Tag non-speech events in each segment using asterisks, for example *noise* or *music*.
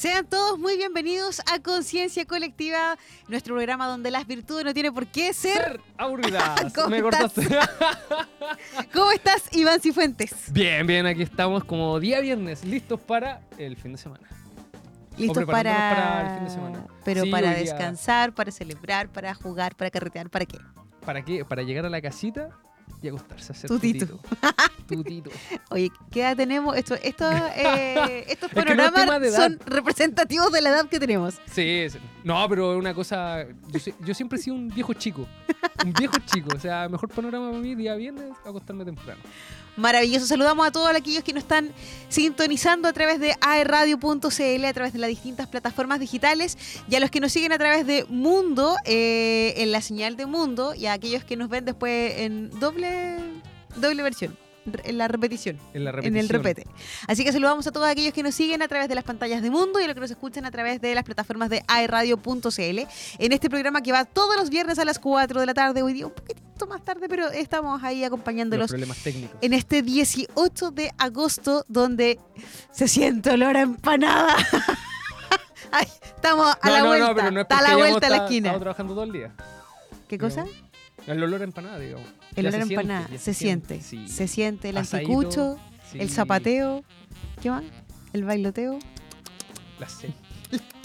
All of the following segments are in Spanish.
Sean todos muy bienvenidos a Conciencia Colectiva, nuestro programa donde las virtudes no tienen por qué ser, Ser aburridas. *laughs* ¿Cómo Me estás? cortaste. *laughs* ¿Cómo estás, Iván Cifuentes? bien, bien, aquí estamos como día viernes, listos para el fin de semana. ¿Listos para... para el fin de semana. Pero Sí, para día- descansar, para celebrar, para jugar, para carretear, ¿para qué? ¿Para qué? Para llegar a la casita y acostarse a hacer Tutito. tutito. *laughs* Tutito. Oye, ¿qué edad tenemos? Esto, esto, eh, estos *laughs* Es que no es panoramas son representativos de la edad que tenemos. Sí, sí. no, pero es una cosa. Yo, yo siempre he sido un viejo chico. Un viejo chico. O sea, mejor panorama para mí día viernes acostarme temprano. Maravilloso. Saludamos a todos aquellos que nos están sintonizando a través de aerradio.cl, a través de las distintas plataformas digitales, y a los que nos siguen a través de Mundo, eh, en la señal de Mundo, y a aquellos que nos ven después en doble, doble versión, en la repetición. En la En repetición. el repete. Así que saludamos a todos aquellos que nos siguen a través de las pantallas de Mundo y a los que nos escuchan a través de las plataformas de aerradio.cl. En este programa que va todos los viernes a las 4 de la tarde, hoy día un poquitito más tarde, pero estamos ahí Los acompañándolos problemas técnicos. en este 18 de agosto donde se siente olor a empanada. *laughs* Ay, estamos a No, la no, vuelta, no, pero no es está a la vuelta a la esquina. trabajando todo el día. ¿Qué cosa? El olor a empanada, digamos. El olor a siente, empanada, se, siente, sí. se siente el anticucho, el sí, zapateo, ¿qué más? El bailoteo, La sed.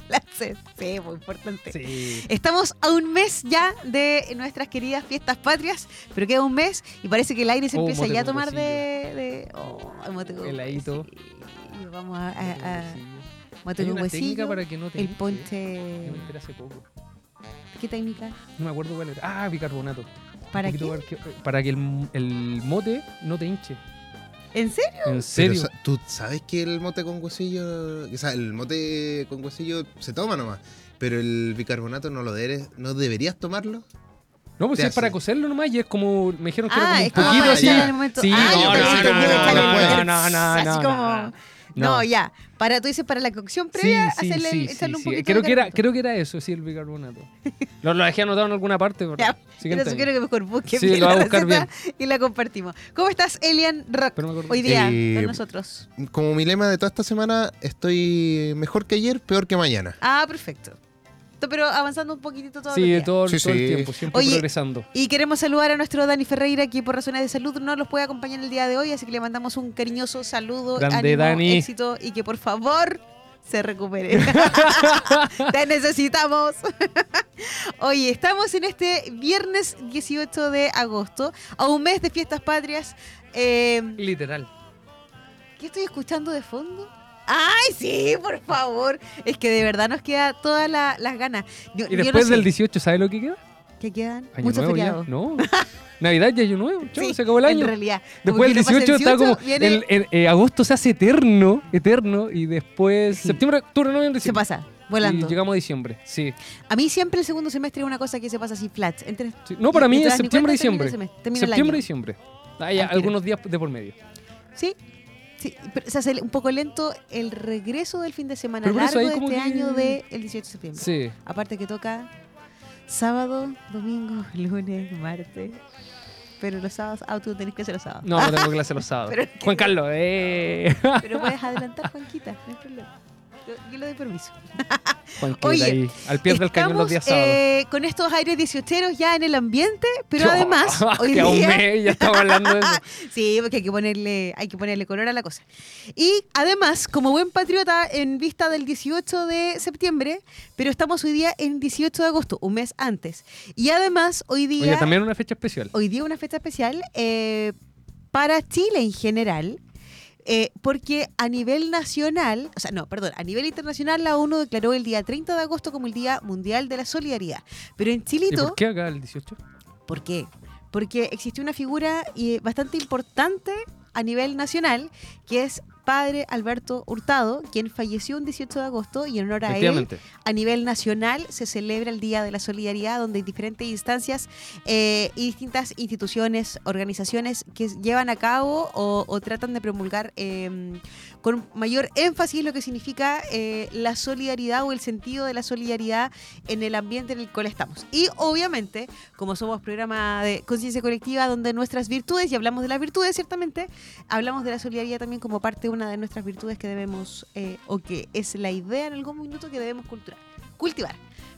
La sed, sí, muy importante. Sí. Estamos a un mes ya de nuestras queridas fiestas patrias, pero queda un mes y parece que el aire se Oh, empieza ya a tomar de... de oh, Heladito. huesillo. Vamos a... a- a- Sí. Hay una técnica para que no te el ponche... Yo me enteré hace poco. ¿Qué técnica? No me acuerdo cuál era. Ah, bicarbonato. ¿Para qué? que- Para que el, el mote no te hinche. ¿En serio? ¿En serio? ¿Tú sabes que el mote con huesillo, o sea, el mote con huesillo se toma nomás, pero el bicarbonato no lo debes, no deberías tomarlo? No, pues es para cocerlo nomás y es como. Me dijeron que Ah, era es como un poquito así. Sí, ah, no, no, no, no, no, no, no, Así no, como... no. No, No. Ya. Para, tú dices, para la cocción Sí, previa, sí, hacerle, sí, echarle un poquito Creo de que, era, creo que era eso, sí, el bicarbonato. *laughs* Lo, lo dejé anotado en alguna parte. pero Ya, Pero quiero que mejor busques Sí, bien lo voy a buscar receta y la compartimos. ¿Cómo estás, Elian Rock? Pero me acuerdo. Hoy día, Eh, con nosotros. Como mi lema de toda esta semana, estoy mejor que ayer, peor que mañana. Ah, perfecto. Pero avanzando un poquitito todo Sí, todo, Sí, todo el tiempo, siempre Oye, progresando. Y queremos saludar a nuestro Dani Ferreira, que por razones de salud no los puede acompañar el día de hoy, así que le mandamos un cariñoso saludo, Grande, ánimo, Dani. éxito y que por favor se recupere. *laughs* Te necesitamos. *laughs* Oye, estamos en este viernes 18 de agosto, a un mes de fiestas patrias. Eh, Literal. ¿Qué estoy escuchando de fondo? ¡Ay, sí, por favor! Es que de verdad nos queda todas la- las ganas. Yo- Y yo no después sé. del 18, ¿sabes lo que queda? ¿Qué quedan? Año Muchos nuevo ya. feriados. No. Navidad y Año Nuevo. Chao, Sí, se acabó el En año. realidad. Como Después que del no pasa el 18 está como. viene- el- el- eh, agosto se hace eterno, eterno. Y después. Sí. Septiembre, octubre, noviembre, se diciembre. pasa, volando. Y llegamos a diciembre. Sí. A mí siempre el segundo semestre es una cosa que se pasa así flat. Entre, Sí. No, para mí es ni septiembre, cuenta, termina diciembre. el semestre, termina el Septiembre, año. diciembre. Hay Al tiro. algunos días de por medio. Sí, sí, pero se hace un poco lento el regreso del fin de semana largo de este que- año del 18 de septiembre. Sí. Aparte que toca sábado, domingo, *laughs* lunes, martes. Pero los sábados, ah, tú tenés que hacer los sábados. No, no tengo *laughs* clase los sábados. Juan Carlos, eh. Pero puedes adelantar, *laughs* Juanquita, no hay problema. Yo, le doy permiso. *laughs* Oye, ahí, al pie del cañón los días sábados. eh, con estos aires 18 ya en el ambiente, pero *laughs* además, *laughs* hoy que día... mes ya estamos hablando de eso. Sí, porque hay que ponerle, hay que ponerle color a la cosa. Y además, como buen patriota, en vista del 18 de septiembre, pero estamos hoy día en 18 de agosto, un mes antes. Y además, hoy día, Oye, también una fecha especial. hoy día una fecha especial eh, para Chile en general. Eh, porque a nivel nacional, o sea, no, perdón, a nivel internacional la ONU declaró el día 30 de agosto como el Día Mundial de la Solidaridad. Pero en ¿Y Chilito, por qué acá el 18? ¿Por qué? Porque existió una figura eh, bastante importante a nivel nacional, que es padre Alberto Hurtado, quien falleció un 18 de agosto y en honor a él, a nivel nacional se celebra el Día de la Solidaridad, donde hay diferentes instancias eh, y distintas instituciones, organizaciones que llevan a cabo o, o tratan de promulgar eh, con mayor énfasis lo que significa eh, la solidaridad o el sentido de la solidaridad en el ambiente en el cual estamos. Y obviamente, como somos programa de conciencia colectiva, donde nuestras virtudes, y hablamos de las virtudes ciertamente, hablamos de la solidaridad también como parte de una de nuestras virtudes que debemos, eh, o que es la idea en algún minuto que debemos culturar, cultivar.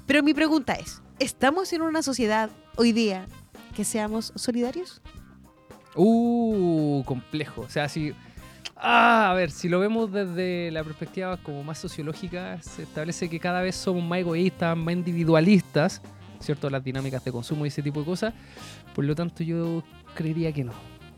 Pero mi pregunta es, ¿estamos en una sociedad hoy día que seamos solidarios? Uh, complejo. O sea, si. Ah, a ver, si lo vemos desde la perspectiva como más sociológica, se establece que cada vez somos más egoístas, más individualistas, ¿cierto? Las dinámicas de consumo y ese tipo de cosas. Por lo tanto, yo creería que no.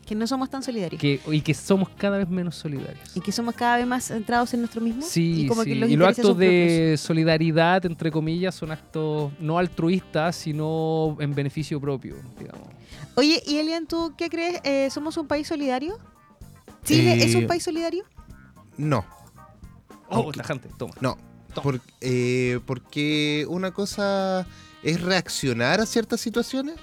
Que no somos tan solidarios. Que, y que somos cada vez menos solidarios. y que somos cada vez más centrados en nosotros mismos. Sí, y como sí. que los y los actos son propios. de solidaridad, entre comillas, son actos no altruistas, sino en beneficio propio, digamos. Oye, y Elian, ¿tú qué crees? Eh, ¿Somos un país solidario? ¿Chile Eh, es un país solidario? No, Oh, Ok. tajante, toma. no. Toma. Por- eh, porque una cosa es reaccionar a ciertas situaciones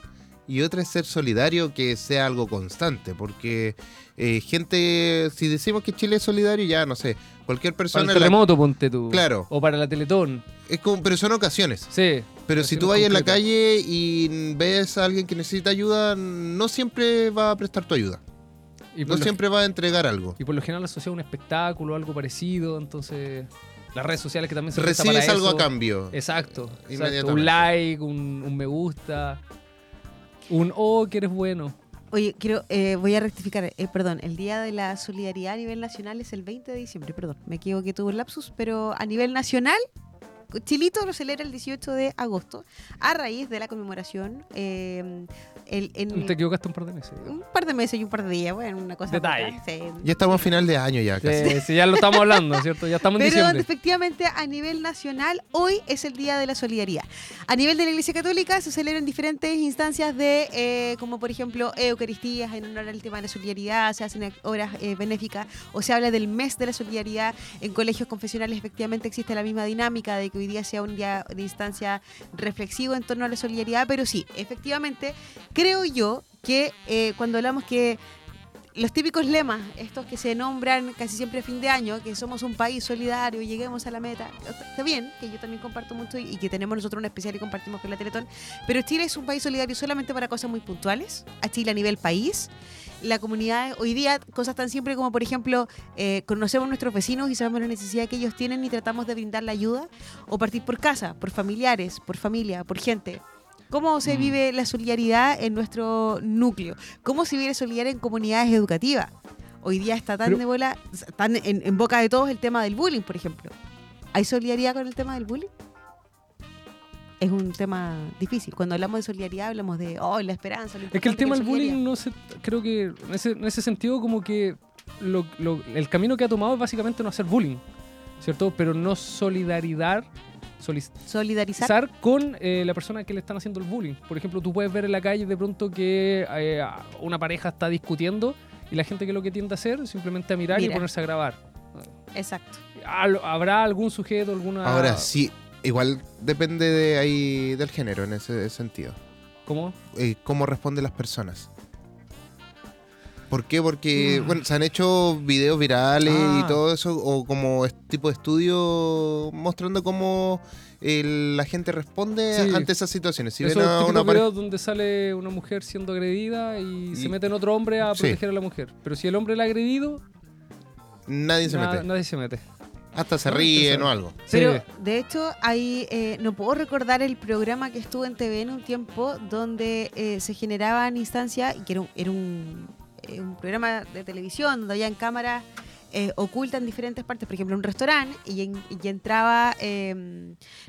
y otra es ser solidario, que sea algo constante. Porque eh, gente, si decimos que Chile es solidario, ya no sé, cualquier Para persona. el en la- terremoto, ponte tú. Claro. O para la Teletón. es como, pero son ocasiones. Sí. Pero si tú vas en la calle y ves a alguien que necesita ayuda, no siempre va a prestar tu ayuda. Y por, No lo, siempre va a entregar algo. y por lo general asocia a un espectáculo, algo parecido, entonces las redes sociales que también se Recibes para algo eso. a cambio. Exacto, exacto. Inmediatamente. Un like, un, un me gusta, un oh, que eres bueno. Oye, quiero, eh, voy a rectificar, eh, perdón, el Día de la Solidaridad a nivel nacional es el 20 de diciembre, perdón, me equivoqué, tuve un lapsus, pero a nivel nacional, Chilito lo celebra el 18 de agosto, a raíz de la conmemoración eh, el- en Te equivocaste un par de meses. un par de meses y un par de días, bueno, una cosa. Detalle. sí. Ya estamos a final de año ya casi. Sí, sí, ya lo estamos hablando, ¿cierto? Ya estamos en Pero diciembre. efectivamente a nivel nacional hoy es el Día de la Solidaridad. A nivel de la Iglesia Católica se celebran diferentes instancias de, eh, como por ejemplo Eucaristías en honor al tema de la solidaridad, se hacen obras eh, benéficas o se habla del mes de la solidaridad. En colegios confesionales efectivamente existe la misma dinámica de que hoy día sea un día de instancia reflexivo en torno a la solidaridad, pero sí, efectivamente creo yo que eh, cuando hablamos que los típicos lemas, estos que se nombran casi siempre a fin de año, que somos un país solidario, lleguemos a la meta, está bien, que yo también comparto mucho y que tenemos nosotros un especial y compartimos con la Teletón, pero Chile es un país solidario solamente para cosas muy puntuales, a Chile a nivel país. La comunidad hoy día, cosas tan simples como por ejemplo, eh, conocemos a nuestros vecinos y sabemos la necesidad que ellos tienen y tratamos de brindar la ayuda, o partir por casa, por familiares, por familia, por gente. ¿Cómo se Mm. vive la solidaridad en nuestro núcleo? ¿Cómo se vive solidaridad en comunidades educativas? Hoy día está tan Pero- de bola, tan en, en boca de todos el tema del bullying, por ejemplo. ¿Hay solidaridad con el tema del bullying? Es un tema difícil. Cuando hablamos de solidaridad hablamos de, oh, la esperanza. lo Es que el tema del bullying no se, creo que en ese, en ese sentido como que lo- lo- el camino que ha tomado es básicamente no hacer bullying, ¿cierto? Pero no solidaridad, Solidarizar. solidarizar con eh, la persona que le están haciendo el bullying. Por ejemplo, tú puedes ver en la calle de pronto que eh, una pareja está discutiendo y la gente que lo que tiende a hacer es simplemente a mirar y ponerse a grabar. Exacto. ¿Habrá algún sujeto, alguna... Ahora sí, igual depende de ahí del género en ese sentido. ¿Cómo? Eh, cómo responden las personas. ¿Por qué? Porque, Mm. bueno, se han hecho videos virales Ah. y todo eso, o como este tipo de estudio mostrando cómo el- la gente responde Sí. ante esas situaciones. Si Esos ven a una videos donde sale una mujer siendo agredida y, se mete en otro hombre a Sí. proteger a la mujer. Pero si el hombre la ha agredido, Nadie se na- mete. nadie se mete. Hasta se ríen o algo. Pero Sí. de hecho, ahí eh, no puedo recordar el programa que estuvo en TV en un tiempo donde eh, se generaban instancias, y que era un, era un, eh, un programa de televisión donde habían cámaras eh, ocultas en diferentes partes, por ejemplo, un restaurante, y, en- y entraba, eh,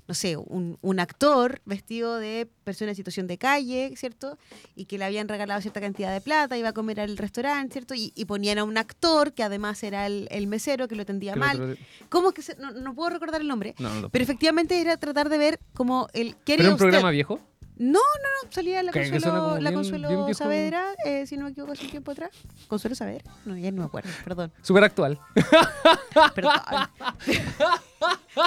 no sé, un, un actor vestido de persona en situación de calle, ¿cierto? Y que le habían regalado cierta cantidad de plata, iba a comer al restaurante, ¿cierto? Y, y ponían a un actor que además era el, el mesero que lo atendía mal. otro- ¿Cómo es que se- no, no puedo recordar el nombre? No, no Pero efectivamente era tratar de ver como el... ¿qué ¿Pero un usted? programa viejo? No, no, no, salía la Consuelo, la bien- Consuelo bien viejo. Saavedra, eh, si no me equivoco, hace un tiempo atrás. ¿Consuelo Saavedra? No, ya no me acuerdo, perdón. Súper actual. perdón.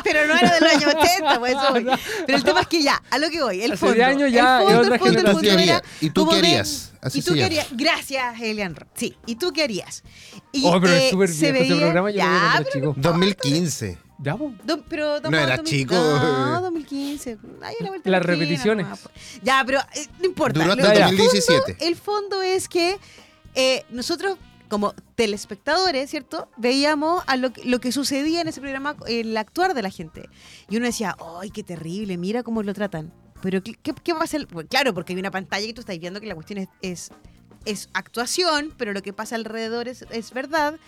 Pero no era de los años 80, pues eso voy. Pero el tema es que ya, a lo que voy, el Hace fondo. 10 años ya el fondo, otra el fondo, el ¿Tú fondo era ¿Y tú qué harías? Así ¿Y tú qué harías? Gracias, Elian. Roth. Sí, ¿y tú qué harías? Y, Oh, pero eh, es súper se viejo ese veía- programa, yo lo vi ya, cuando era pero chico. 2015. ¿Ya, po? Do- pero No era 2000 chico. No, 2015. Ay, a la vuelta de Las repeticiones. nomás. Ya, pero eh, no importa. Duró hasta que- el 2017. El fondo es que eh, nosotros como telespectadores, ¿cierto? Veíamos a lo, que- lo que sucedía en ese programa, el actuar de la gente. Y uno decía, ¡ay, qué terrible! Mira cómo lo tratan. Pero, ¿qué, qué- va a hacer? Pues, claro, porque hay una pantalla y tú estás viendo que la cuestión es, es, es actuación, pero lo que pasa alrededor es, es verdad.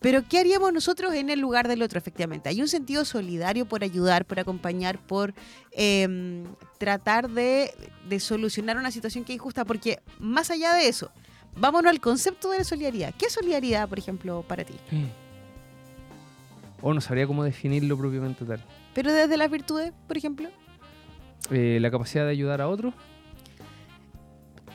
Pero, ¿qué haríamos nosotros en el lugar del otro, efectivamente? Hay un sentido solidario por ayudar, por acompañar, por em, tratar de, de solucionar una situación que es injusta, porque más allá de eso, vámonos al concepto de la solidaridad. ¿Qué es solidaridad, por ejemplo, para ti? O no sabría cómo definirlo propiamente tal. Pero desde las virtudes, por ejemplo, Eh, la capacidad de ayudar a otros.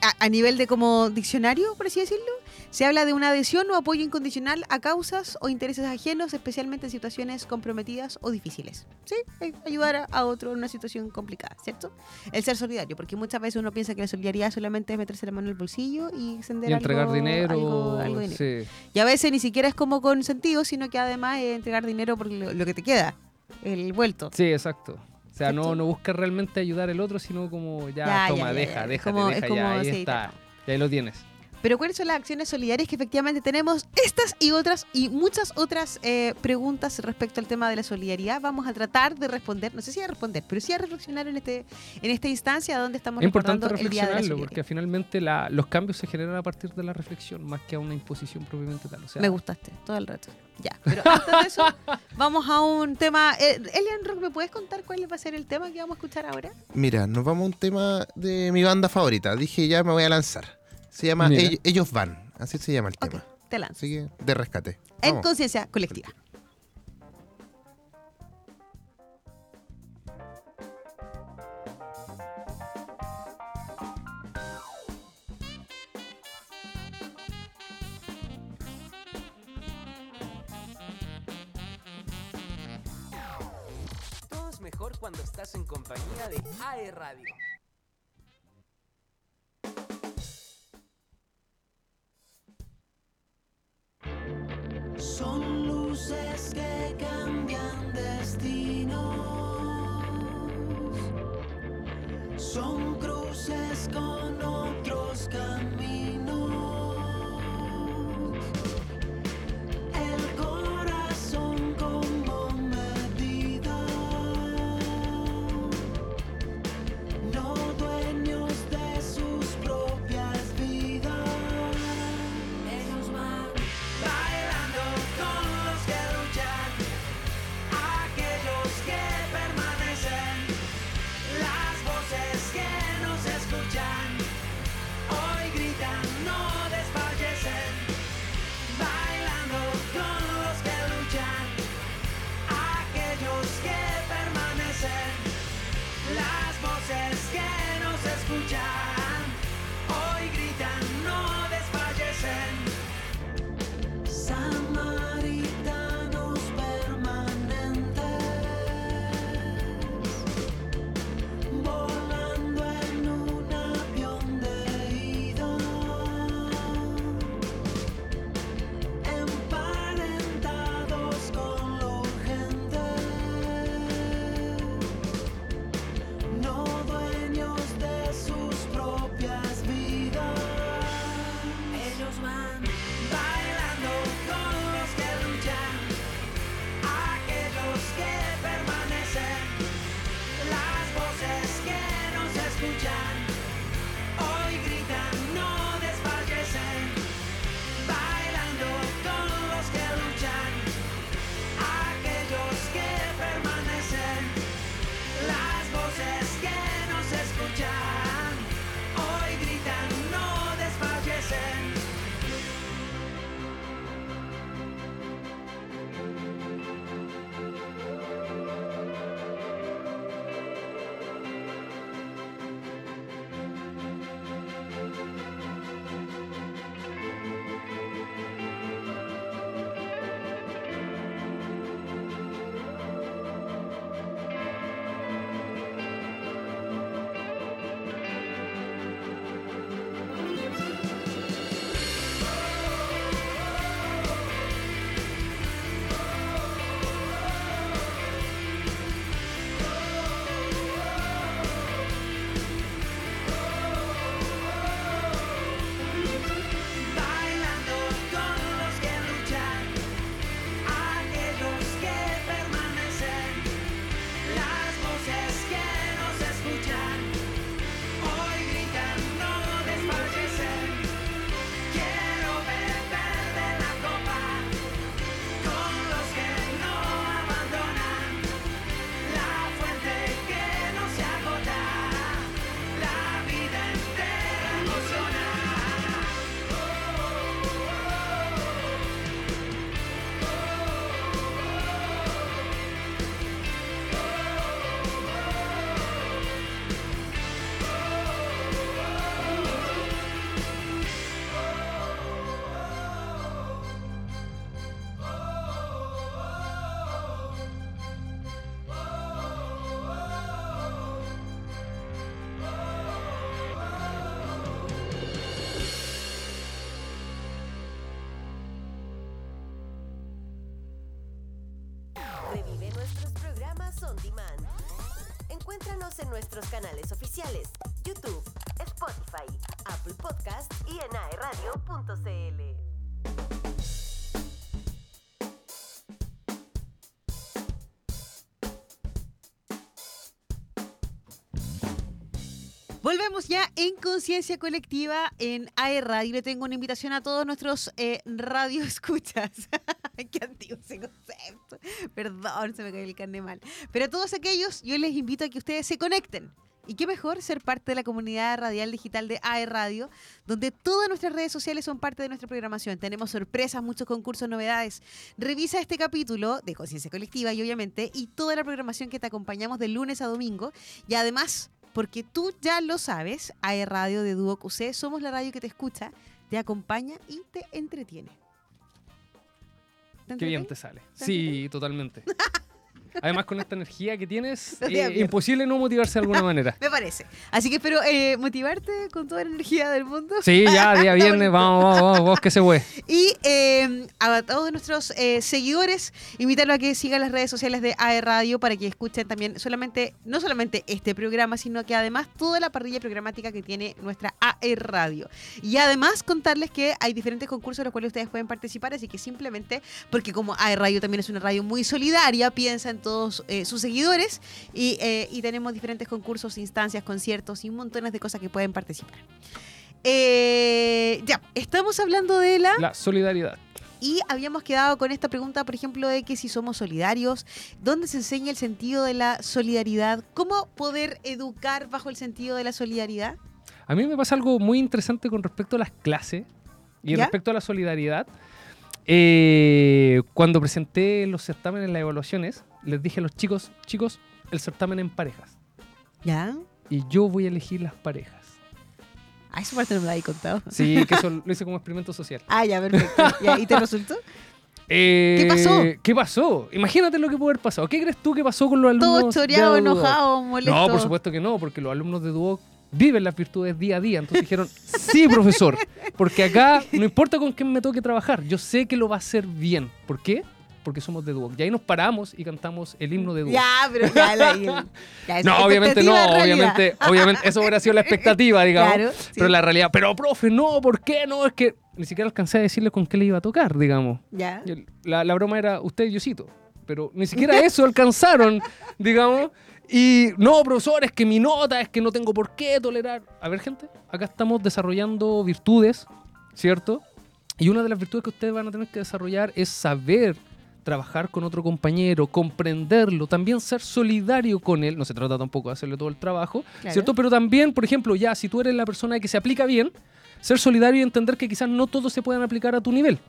A, a nivel de como diccionario, por así decirlo, se habla de una adhesión o apoyo incondicional a causas o intereses ajenos, especialmente en situaciones comprometidas o difíciles. ¿Sí? Eh, Ayudar a, otro en una situación complicada, ¿cierto? El ser solidario, porque muchas veces uno piensa que la solidaridad solamente es meterse la mano en el bolsillo y extender Y entregar algo- dinero. algo- algo de dinero. sí. Y a veces ni siquiera es como con sentido, sino que además es entregar dinero por lo, lo que te queda, el vuelto. Sí, exacto. O sea, no, no busca realmente ayudar al otro, sino como ya, Ya, toma, ya, deja, deja, como, ya, ahí está. Y ahí lo tienes. Pero ¿cuáles son las acciones solidarias que efectivamente tenemos? Estas y otras y muchas otras eh, preguntas respecto al tema de la solidaridad vamos a tratar de responder, no sé si a responder, pero sí a reflexionar en este en esta instancia donde estamos Es importante recordando el Día de la reflexionarlo, porque finalmente la- los cambios se generan a partir de la reflexión, más que a una imposición propiamente tal. O sea, Me gustaste todo el rato. Ya, pero antes de eso *laughs* vamos a un tema. Eh, Elian Rock, ¿me puedes contar cuál va a ser el tema que vamos a escuchar ahora? Mira, nos vamos a un tema de mi banda favorita. Dije, ya me voy a lanzar. Se llama. Ell- Ellos Van. Así se llama el Ok, tema. te lanzo. Así que, de rescate. En Vamos. conciencia colectiva. Todo es mejor cuando estás en compañía de AE Radio. Son luces que cambian destinos. Son Volvemos ya en Conciencia Colectiva en AE Radio. Le tengo una invitación a todos nuestros eh, radioescuchas. *laughs* Qué antiguo ese concepto. Perdón, se me cayó el carne mal. Pero a todos aquellos, yo les invito a que ustedes se conecten. Y qué mejor ser parte de la comunidad radial digital de AE Radio, donde todas nuestras redes sociales son parte de nuestra programación. Tenemos sorpresas, muchos concursos, novedades. Revisa este capítulo de Conciencia Colectiva y obviamente, y toda la programación que te acompañamos de lunes a domingo. Y además, porque tú ya lo sabes, AE Radio de Duo QC, somos la radio que te escucha, te acompaña y te entretiene. ¿Te Qué bien te sale. ¿Te Sí, totalmente. *laughs* Además, con esta energía que tienes, *laughs* eh, imposible no motivarse de alguna manera. *laughs* Me parece. Así que espero eh, motivarte con toda la energía del mundo. Sí, ya, *laughs* día viernes, vamos, vamos, vamos, vamos, que se fue. Y eh, a todos nuestros eh, seguidores, invitarlos a que sigan las redes sociales de AE Radio para que escuchen también solamente, no solamente este programa, sino que además toda la parrilla programática que tiene nuestra AE Radio. Y además contarles que hay diferentes concursos en los cuales ustedes pueden participar, así que simplemente, porque como AE Radio también es una radio muy solidaria, piensa en todos eh, sus seguidores y, eh, y tenemos diferentes concursos, instancias, conciertos y montones de cosas que pueden participar. Eh, ya, estamos hablando de la... La solidaridad. Y habíamos quedado con esta pregunta, por ejemplo, de que si somos solidarios, ¿dónde se enseña el sentido de la solidaridad? ¿Cómo poder educar bajo el sentido de la solidaridad? A mí me pasa algo muy interesante con respecto a las clases y ¿Ya? respecto a la solidaridad. Eh, cuando presenté los certámenes, las evaluaciones, les dije a los chicos, chicos, el certamen en parejas. ¿Ya? Y yo voy a elegir las parejas. Ah, esa parte no me la habéis contado. Sí, que eso lo hice como experimento social. Ah, ya, perfecto. Ya, ¿Y te *laughs* resultó? Eh, pasó? ¿Qué pasó? Imagínate lo que pudo haber pasado. ¿Qué crees tú que pasó con los alumnos? Todo choreado, enojado, molesto. No, por supuesto que no, porque los alumnos de Duoc viven las virtudes día a día. Entonces dijeron, sí, profesor, porque acá no importa con quién me toque trabajar, yo sé que lo va a hacer bien. ¿Por qué? Porque somos de Duoc. Y ahí nos paramos y cantamos el himno de Duoc. Ya, pero ya la *laughs* No, obviamente no, obviamente, obviamente, eso hubiera sido la expectativa, digamos. Claro, sí. Pero la realidad, pero profe, no, ¿por qué? No, es que ni siquiera alcancé a decirle con qué le iba a tocar, digamos. Ya. La, la broma era usted y Diosito. Pero ni siquiera eso alcanzaron, *laughs* digamos. Y no, profesor, es que mi nota, es que no tengo por qué tolerar. A ver, gente, acá estamos desarrollando virtudes, ¿cierto? Y una de las virtudes que ustedes van a tener que desarrollar es saber trabajar con otro compañero, comprenderlo, también ser solidario con él. No se trata tampoco de hacerle todo el trabajo, Claro. ¿cierto? Pero también, por ejemplo, ya si tú eres la persona que se aplica bien, ser solidario y entender que quizás no todos se puedan aplicar a tu nivel.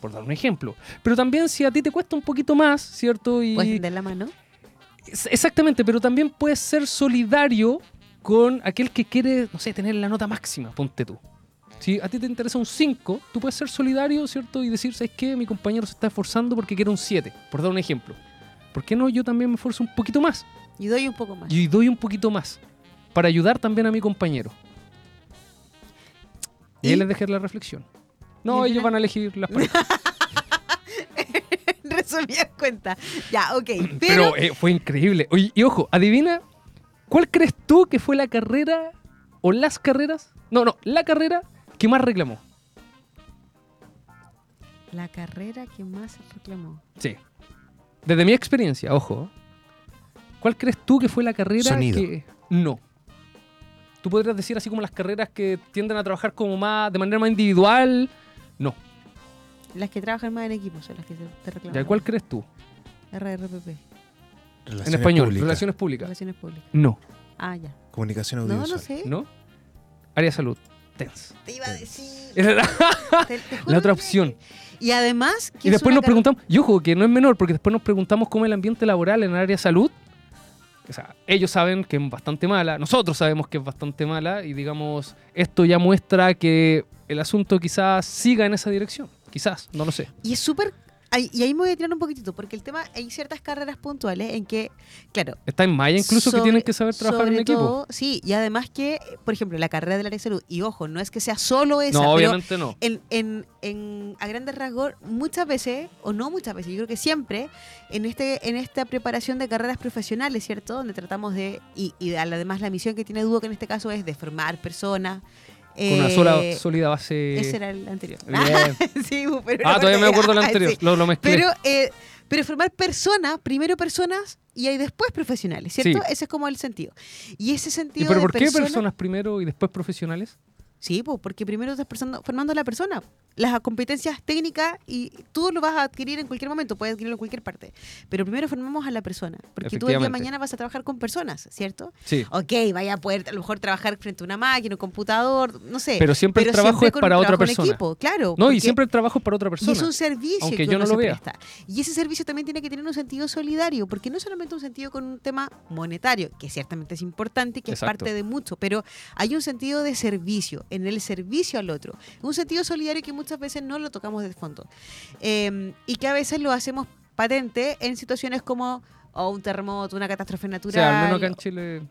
Por dar un ejemplo. Pero también si a ti te cuesta un poquito más, ¿cierto? Y ¿Puedes tender la mano? Exactamente, pero también puedes ser solidario con aquel que quiere, no sé, tener la nota máxima, ponte tú. Si a ti te interesa un 5, tú puedes ser solidario, ¿cierto? Y decir, ¿sabes qué? Mi compañero se está esforzando porque quiere un 7, por dar un ejemplo. ¿Por qué no yo también me esfuerzo un poquito más? Y doy un poco más. Y doy un poquito más para ayudar también a mi compañero. Y, ¿Y? ahí les dejé la reflexión. ¿Y No, ellos van a elegir las *laughs* parejas. *laughs* Resumidas cuentas. Ya, ok. *clears throat* Pero, Pero eh, fue increíble. Oye, y ojo, adivina, ¿cuál crees tú que fue la carrera o las carreras? No, no, la carrera que más reclamó. la carrera que más reclamó. Sí. Desde mi experiencia, ojo. ¿Cuál crees tú que fue la carrera Sonido. que no? Tú podrías decir así como las carreras que tienden a trabajar como más de manera más individual. No. Las que trabajan más en equipo son las que te, te reclaman. ¿Ya cuál crees tú? RRPP, Relaciones en español, públicas, relaciones públicas. Relaciones Públicas. No, Ah, ya. Comunicación No, audiovisual. no sé. ¿no? Área de salud. TENS. Te iba a decir. Era la, Te- te la otra opción. Y además, que Y es después nos preguntamos, y ojo, que no es menor, porque después nos preguntamos cómo es el ambiente laboral en el área de salud. O sea, ellos saben que es bastante mala, nosotros sabemos que es bastante mala, y digamos, esto ya muestra que el asunto quizás siga en esa dirección. Quizás, no lo sé. Y es súper y ahí me voy a tirar un poquitito, porque el tema, hay ciertas carreras puntuales en que, claro, Está en Maya incluso que tienen que saber trabajar en equipo. todo, sí, y además que, por ejemplo, la carrera del área de salud, y ojo, no es que sea solo esa, No, pero obviamente no. en, en, en- a grandes rasgos, muchas veces, o no muchas veces, yo creo que siempre, en este en esta preparación de carreras profesionales, ¿cierto? Donde tratamos de, y, y además la misión que tiene Duo, que en este caso es de formar personas. Con una eh, sola, sólida base. Ese era el anterior. Bien. *laughs* sí, pero Ah, todavía me acuerdo del anterior. sí. Lo, lo mezclé. Pero, eh, pero formar personas, primero personas y ahí después profesionales, ¿cierto? Sí. Ese es como el sentido. Y ese ¿Y sentido pero de por qué persona- personas primero y después profesionales? Sí, pues, porque primero estás formando a la persona. Las competencias técnicas y tú lo vas a adquirir en cualquier momento, puedes adquirirlo en cualquier parte. Pero primero formamos a la persona, porque tú el día de mañana vas a trabajar con personas, ¿cierto? Sí. Ok, vaya a poder a lo mejor trabajar frente a una máquina, un computador, no sé. Pero siempre el trabajo siempre es para otra en persona. equipo, claro. No, y siempre el trabajo es para otra y persona. es un servicio aunque que yo uno no lo se vea. presta. Y ese servicio también tiene que tener un sentido solidario, porque no solamente un sentido con un tema monetario, que ciertamente es importante y que Exacto. es parte de mucho, pero hay un sentido de servicio, en el servicio al otro. Un sentido solidario que muchas veces no lo tocamos de fondo. Eh, y que a veces lo hacemos patente en situaciones como o un terremoto, una catástrofe O natural. sea, al menos acá en Chile.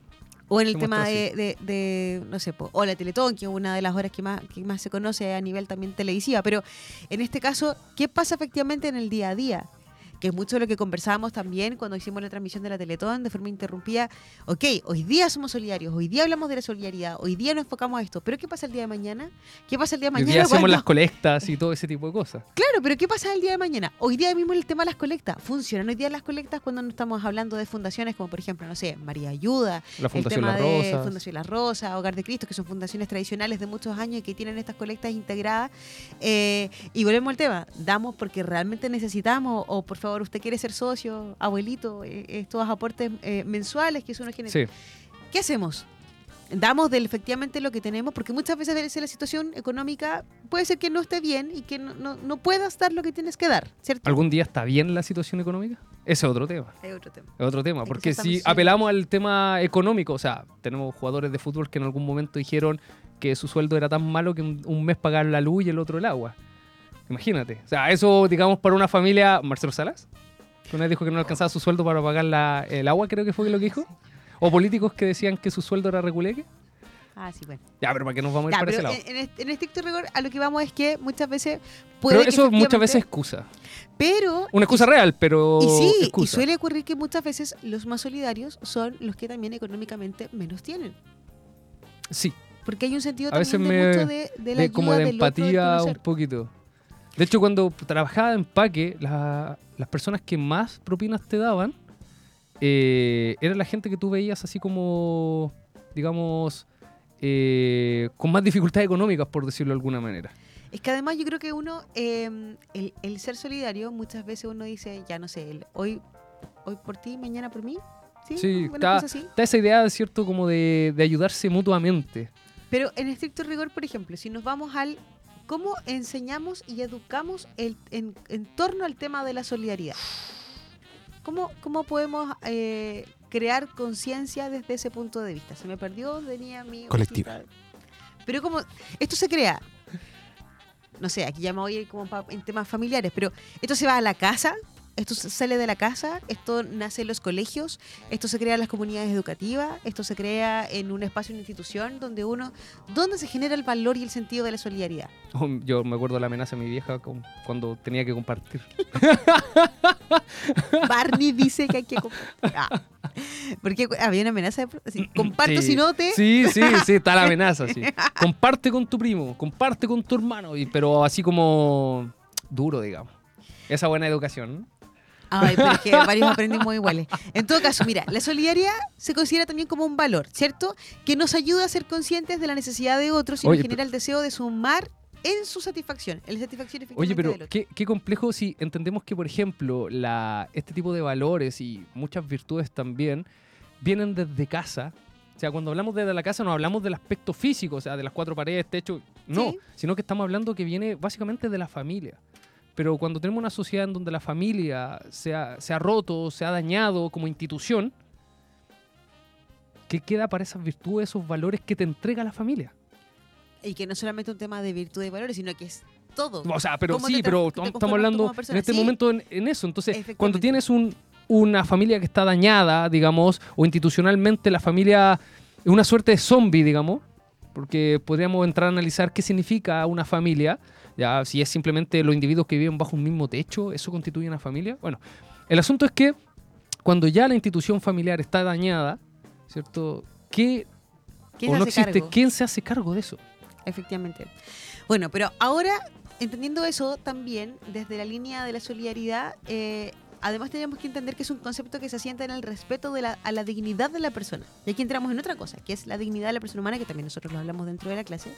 O en el tema de, de, de, no sé, po, o la Teletón, que es una de las horas que más, que más se conoce a nivel también televisiva. Pero en este caso, ¿qué pasa efectivamente en el día a día? Que es mucho lo que conversábamos también cuando hicimos la transmisión de la Teletón de forma interrumpida. Ok, hoy día somos solidarios, hoy día hablamos de la solidaridad, hoy día nos enfocamos a esto. Pero ¿qué pasa el día de mañana? ¿Qué pasa el día de Hoy mañana? día hacemos cuando- las colectas y todo ese tipo de cosas. Claro, pero ¿qué pasa el día de mañana? Hoy día mismo el tema de las colectas. ¿Funcionan hoy día las colectas cuando no estamos hablando de fundaciones como, por ejemplo, no sé, María Ayuda, La Fundación el tema Las de. Fundación Las Rosas, Hogar de Cristo, que son fundaciones tradicionales de muchos años y que tienen estas colectas integradas. Eh, y volvemos al tema, damos porque realmente necesitamos, o por favor, usted quiere ser socio, abuelito, eh, estos aportes eh, mensuales que uno genera. Sí. ¿Qué hacemos? Damos del efectivamente lo que tenemos, porque muchas veces la situación económica puede ser que no esté bien y que no, no, no puedas dar lo que tienes que dar, ¿cierto? ¿Algún día está bien la situación económica? Ese es otro tema. Hay otro tema. Es otro tema. Es que Porque si apelamos al tema económico, o sea, tenemos jugadores de fútbol que en algún momento dijeron que su sueldo era tan malo que un, un mes pagar la luz y el otro el agua. Imagínate. O sea, eso, digamos, para una familia. Marcelo Salas, que una vez dijo que no alcanzaba su sueldo para pagar la- el agua, creo que fue lo que dijo. O políticos que decían que su sueldo era reculeque. Ah, sí, bueno. Ya, pero ¿para qué nos vamos a ir para ese lado? en, en est- en estricto rigor, a lo que vamos es que muchas veces puede Pero eso muchas veces es excusa. Pero. Una excusa y- real, pero. Y sí, y suele ocurrir que muchas veces los más solidarios son los que también económicamente menos tienen. Sí, Porque hay un sentido A veces también de me- mucho de, de la de- como ayuda de otro, del empatía un poquito. De hecho, cuando trabajaba en empaque, la- las personas que más propinas te daban eh, era la gente que tú veías así como, digamos, eh, con más dificultades económicas, por decirlo de alguna manera. Es que además yo creo que uno, eh, el, el ser solidario, muchas veces uno dice, ya no sé, el hoy, hoy por ti, mañana por mí. Sí, Sí, está-. Está esa idea, ¿cierto?, como de, de ayudarse mutuamente. Pero en estricto rigor, por ejemplo, si nos vamos al cómo enseñamos y educamos el, en, en torno al tema de la solidaridad. ¿Cómo, cómo podemos eh, crear conciencia desde ese punto de vista? Se me perdió, tenía mi... Colectiva. hojita. Pero como esto se crea, no sé, aquí ya me voy a ir como en temas familiares, pero esto se va a la casa, esto sale de la casa, esto nace en los colegios, esto se crea en las comunidades educativas, esto se crea en un espacio, una institución donde uno, donde se genera el valor y el sentido de la solidaridad. *laughs* Yo me acuerdo la amenaza de mi vieja con- cuando tenía que compartir. *laughs* Barney dice que hay que compartir. *laughs* Ah. Porque había una amenaza de así, comparto Sí. si no te. Sí, sí, sí, está la amenaza, sí. Comparte con tu primo, comparte con tu hermano, y, pero así como duro, digamos. Esa buena educación. Ay, pero es que varios aprendimos iguales. En todo caso, mira, la solidaridad se considera también como un valor, ¿cierto? Que nos ayuda a ser conscientes de la necesidad de otros y nos genera el deseo de sumar en su satisfacción, en la satisfacción Oye, pero qué, qué complejo si entendemos que, por ejemplo, la, este tipo de valores y muchas virtudes también vienen desde casa. O sea, cuando hablamos desde la casa no hablamos del aspecto físico, o sea, de las cuatro paredes, techo, no, Sí. sino que estamos hablando que viene básicamente de la familia. Pero cuando tenemos una sociedad en donde la familia se ha, se ha roto, se ha dañado como institución, ¿qué queda para esas virtudes, esos valores que te entrega la familia? Y que no solamente un tema de virtud y valores, sino que es todo. O sea, pero ¿Cómo sí, pero estamos hablando en este Sí, momento en, en eso. Entonces, cuando tienes un, una familia que está dañada, digamos, o institucionalmente la familia es una suerte de zombie, digamos, porque podríamos entrar a analizar qué significa una familia, ya si es simplemente los individuos que viven bajo un mismo techo, eso constituye una familia. Bueno, el asunto es que cuando ya la institución familiar está dañada, ¿cierto? ¿Qué ¿Quién o no existe? cargo? ¿Quién se hace cargo de eso? Efectivamente. Bueno, pero ahora, entendiendo eso, también desde la línea de la solidaridad, eh, además tenemos que entender que es un concepto que se asienta en el respeto de la, a la dignidad de la persona. Y aquí entramos en otra cosa, que es la dignidad de la persona humana, que también nosotros lo hablamos dentro de la clase.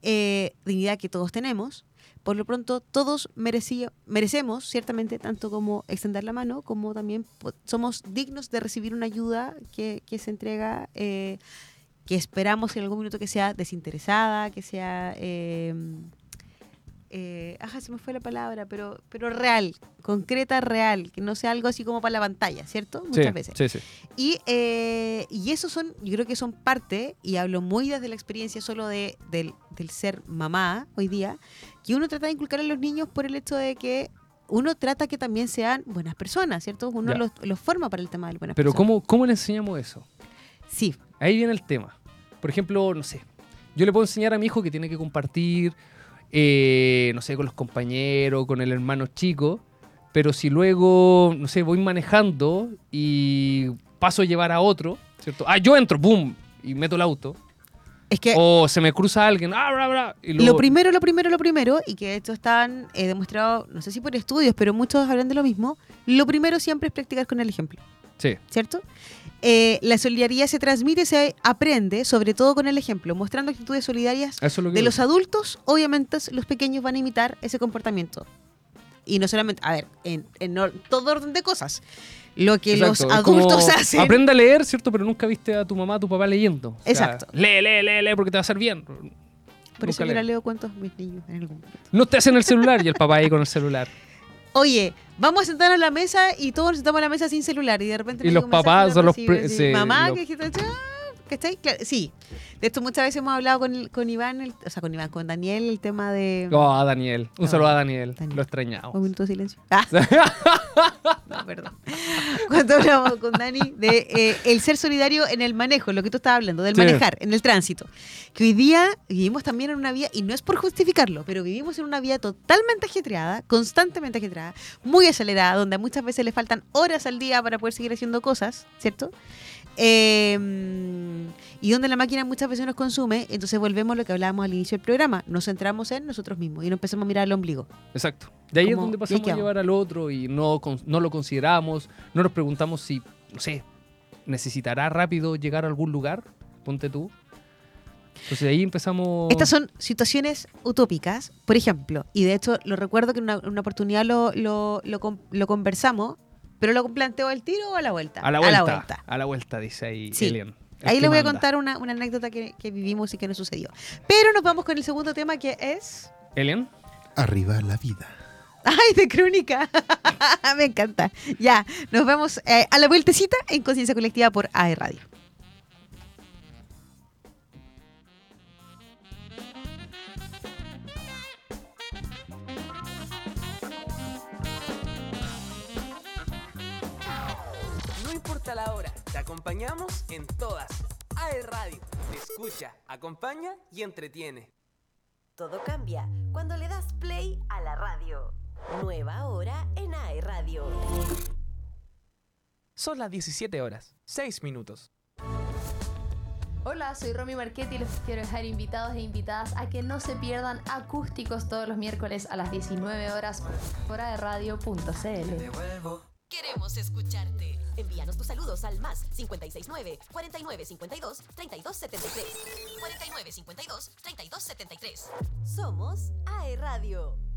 Eh, dignidad que todos tenemos. Por lo pronto, todos merecemos, ciertamente, tanto como extender la mano, como también somos dignos de recibir una ayuda que, que se entrega, eh, que esperamos en algún minuto que sea desinteresada, que sea... eh, eh, ajá, se me fue la palabra, pero, pero real, concreta, real, que no sea algo así como para la pantalla, ¿cierto? Muchas sí, veces. Sí, sí. Y, eh, y eso son, yo creo que son parte, y hablo muy desde la experiencia solo de, del, del ser mamá hoy día, que uno trata de inculcar a los niños por el hecho de que uno trata que también sean buenas personas, ¿cierto? Uno los, los forma para el tema de buenas Pero personas. ¿cómo, ¿cómo le enseñamos eso? Sí, Ahí viene el tema. Por ejemplo, no sé, yo le puedo enseñar a mi hijo que tiene que compartir, eh, no sé, con los compañeros, con el hermano chico, pero si luego, no sé, voy manejando y paso a llevar a otro, ¿cierto? Ah, yo entro, ¡boom! Y meto el auto. es que O se me cruza alguien, ¡ah, bla, bla! Y Lo primero, lo primero, lo primero, y que esto están eh, demostrado, no sé si por estudios, pero muchos hablan de lo mismo, lo primero siempre es practicar con el ejemplo, Sí, ¿cierto? Eh, la solidaridad se transmite, se aprende, sobre todo con el ejemplo, mostrando actitudes solidarias eso es lo que... de los adultos, obviamente los pequeños van a imitar ese comportamiento. Y no solamente, a ver, en, todo orden de cosas. Lo que Exacto, los adultos *laughs* hacen. Aprende a leer, ¿cierto? Pero nunca viste a tu mamá, a tu papá leyendo. O sea, Exacto. Lee, lee, lee, lee, porque te va a hacer bien. Por eso Nunca yo leen. le leo cuentos mis niños en algún momento. No te hacen el celular y el papá ahí con el celular. *laughs* Oye, vamos a sentarnos a la mesa y todos nos sentamos a la mesa sin celular y de repente Y me los papás son los sí, Mamá, los- que dijiste, ¿cachai? Claro, sí. De esto muchas veces hemos hablado con, con Iván, el- o sea, con Iván, con Daniel, el tema de... Oh, a Daniel. Un No, saludo a Daniel. Daniel. Lo extrañamos. Un minuto de silencio. *laughs* Ah. no, perdón. Cuando hablamos con Dani de eh, el ser solidario en el manejo, lo que tú estabas hablando, del Sí. manejar, en el tránsito. Que hoy día vivimos también en una vía, y no es por justificarlo, pero vivimos en una vía totalmente ajetreada, constantemente ajetreada, muy acelerada, donde muchas veces le faltan horas al día para poder seguir haciendo cosas, ¿cierto? Eh, y donde la máquina muchas veces nos consume, entonces volvemos a lo que hablábamos al inicio del programa, nos centramos en nosotros mismos y nos empezamos a mirar al ombligo. Exacto. De ahí es donde ¿y pasamos a llevar al otro y no, lo consideramos. No nos preguntamos si, no sé, necesitará rápido llegar a algún lugar. Ponte tú. Entonces de ahí empezamos. Estas son situaciones utópicas, por ejemplo, y de hecho lo recuerdo que en una, una oportunidad lo, lo, lo con- lo conversamos, pero lo planteo al tiro o a la vuelta. A la vuelta. A la vuelta, dice ahí Sí. Elian. El Ahí les voy a contar una, una anécdota que, que vivimos y que nos sucedió. Pero nos vamos con el segundo tema que es... Elian. Arriba la vida. ¡Ay, de crónica! *laughs* Me encanta. Ya, nos vemos eh, a la vueltecita en Conciencia Colectiva por AE Radio. Importa la hora, te acompañamos en todas. AE Radio, te escucha, acompaña y entretiene. Todo cambia cuando le das play a la radio. Nueva hora en AE Radio. Son las 17 horas, 6 minutos. Hola, soy Romy Marchetti y les quiero dejar invitados e invitadas a que no se pierdan acústicos todos los miércoles a las 19 horas por radio.cl. Queremos escucharte. Envíanos tus saludos al más 569 4952 3273. 4952 3273. Somos AE Radio.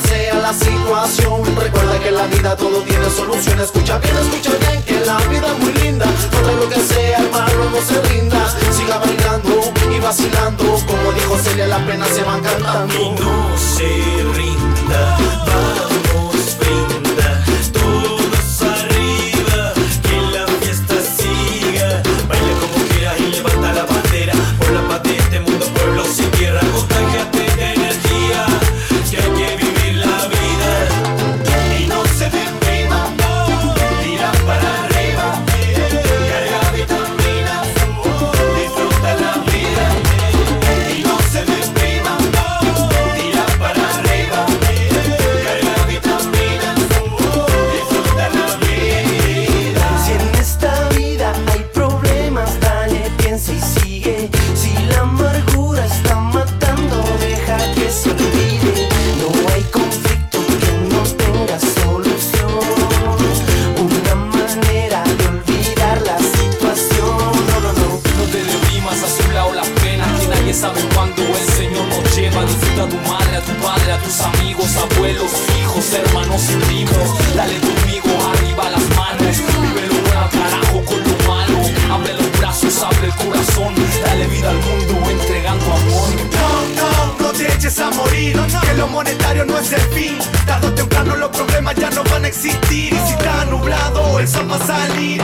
sea la situación. Recuerda que la vida todo tiene solución. Escucha bien, escucha bien, que la vida es muy linda. Todo lo que sea, hermano, no se rinda. Siga bailando y vacilando. Como dijo Celia, las penas se van cantando. Y no se rinda. lo monetario no es el fin. Tarde o temprano los problemas ya no van a existir. Y si está nublado, el sol va a salir.